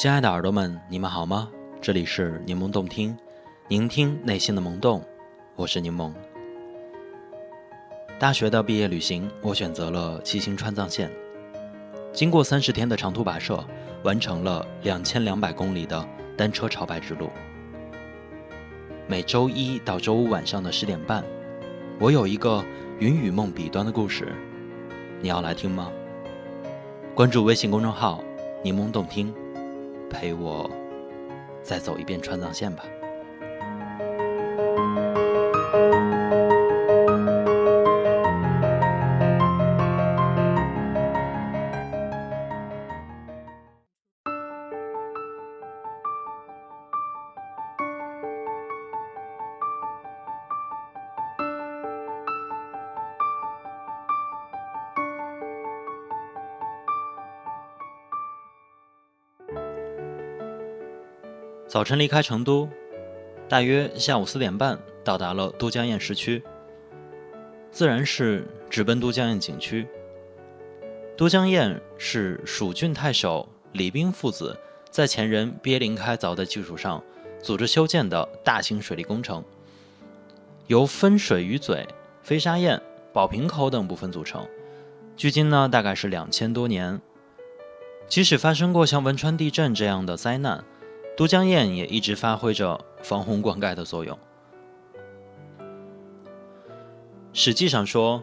亲爱的耳朵们，你们好吗？这里是柠檬动听，聆听内心的萌动，我是柠檬。大学的毕业旅行，我选择了骑行川藏线，经过三十天的长途跋涉，完成了两千两百公里的单车朝拜之路。每周一到周五晚上的十点半，我有一个云与梦彼端的故事，你要来听吗？关注微信公众号“柠檬动听”。陪我再走一遍川藏线吧。早晨离开成都，大约下午四点半到达了都江堰市区，自然是直奔都江堰景区。都江堰是蜀郡太守李冰父子在前人鳖灵开凿的基础上组织修建的大型水利工程，由分水鱼嘴、飞沙堰、宝瓶口等部分组成。距今呢，大概是两千多年。即使发生过像汶川地震这样的灾难。都江堰也一直发挥着防洪灌溉的作用。史记上说，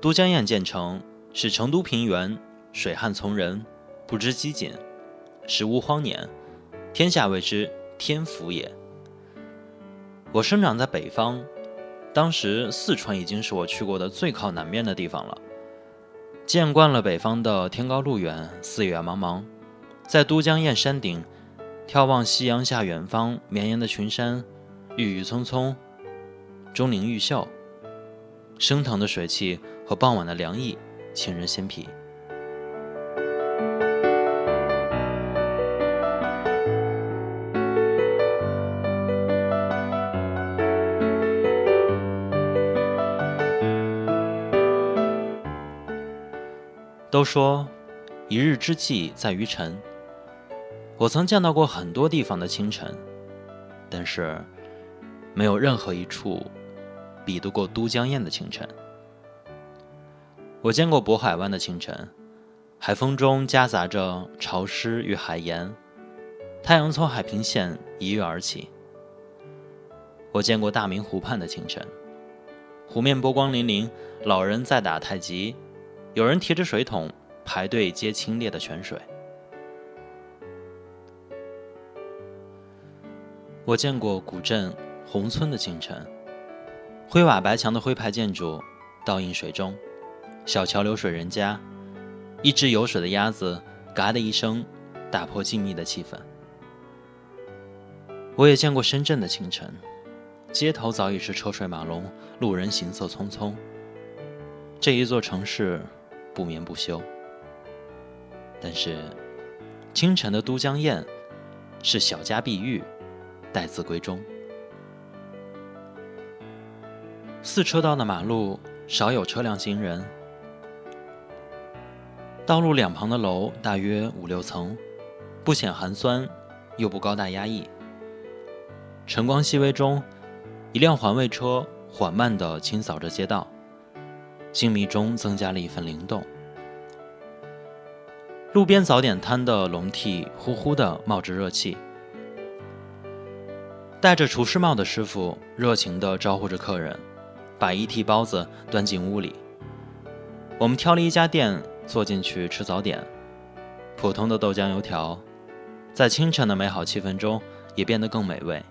都江堰建成，使成都平原水旱从人，不知饥馑，食无荒年，天下谓之天府也。我生长在北方，当时四川已经是我去过的最靠南面的地方了，见惯了北方的天高路远，四野茫茫，在都江堰山顶。眺望夕阳下远方绵延的群山，郁郁葱葱，钟灵毓秀，升腾的水汽和傍晚的凉意沁人心脾。都说，一日之计在于晨。我曾见到过很多地方的清晨，但是没有任何一处比得过都江堰的清晨。我见过渤海湾的清晨，海风中夹杂着潮湿与海盐，太阳从海平线一跃而起。我见过大明湖畔的清晨，湖面波光粼粼，老人在打太极，有人提着水桶排队接清冽的泉水。我见过古镇宏村的清晨，灰瓦白墙的徽派建筑倒映水中，小桥流水人家，一只有水的鸭子嘎的一声，打破静谧的气氛。我也见过深圳的清晨，街头早已是车水马龙，路人行色匆匆。这一座城市不眠不休，但是清晨的都江堰是小家碧玉。待字闺中，四车道的马路少有车辆行人，道路两旁的楼大约五六层，不显寒酸，又不高大压抑。晨光熹微中，一辆环卫车缓慢地清扫着街道，静谧中增加了一份灵动。路边早点摊的笼屉呼呼地冒着热气。戴着厨师帽的师傅热情地招呼着客人，把一屉包子端进屋里。我们挑了一家店坐进去吃早点，普通的豆浆油条，在清晨的美好气氛中也变得更美味。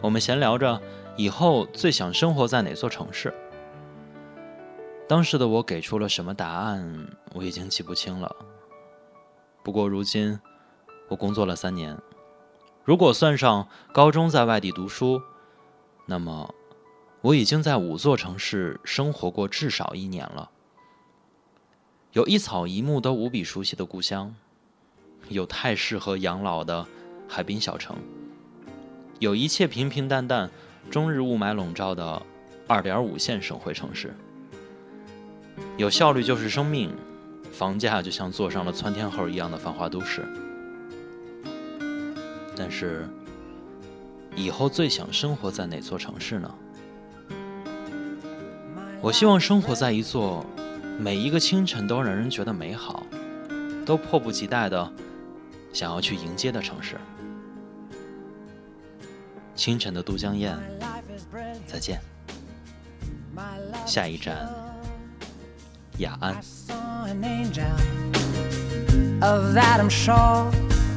我们闲聊着以后最想生活在哪座城市。当时的我给出了什么答案，我已经记不清了。不过如今，我工作了三年。如果算上高中在外地读书，那么我已经在五座城市生活过至少一年了。有一草一木都无比熟悉的故乡，有太适合养老的海滨小城，有一切平平淡淡、终日雾霾笼罩的二点五线省会城市，有效率就是生命，房价就像坐上了窜天猴一样的繁华都市。但是，以后最想生活在哪座城市呢？我希望生活在一座每一个清晨都让人觉得美好，都迫不及待的想要去迎接的城市。清晨的都江堰，再见。下一站，雅安。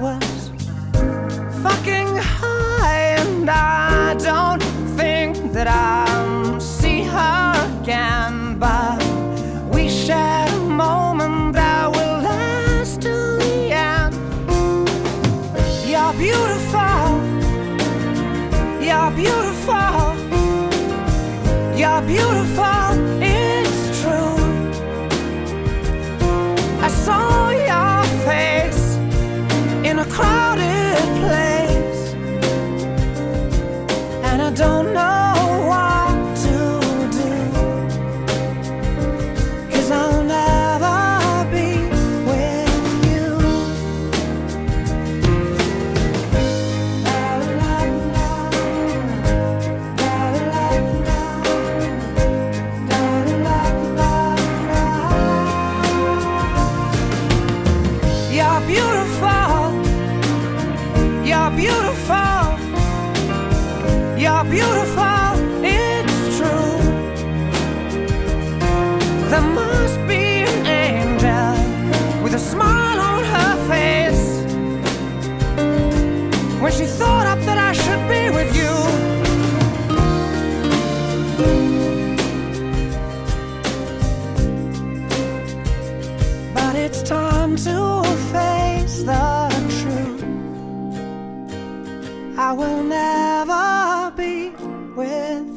power. I will never be with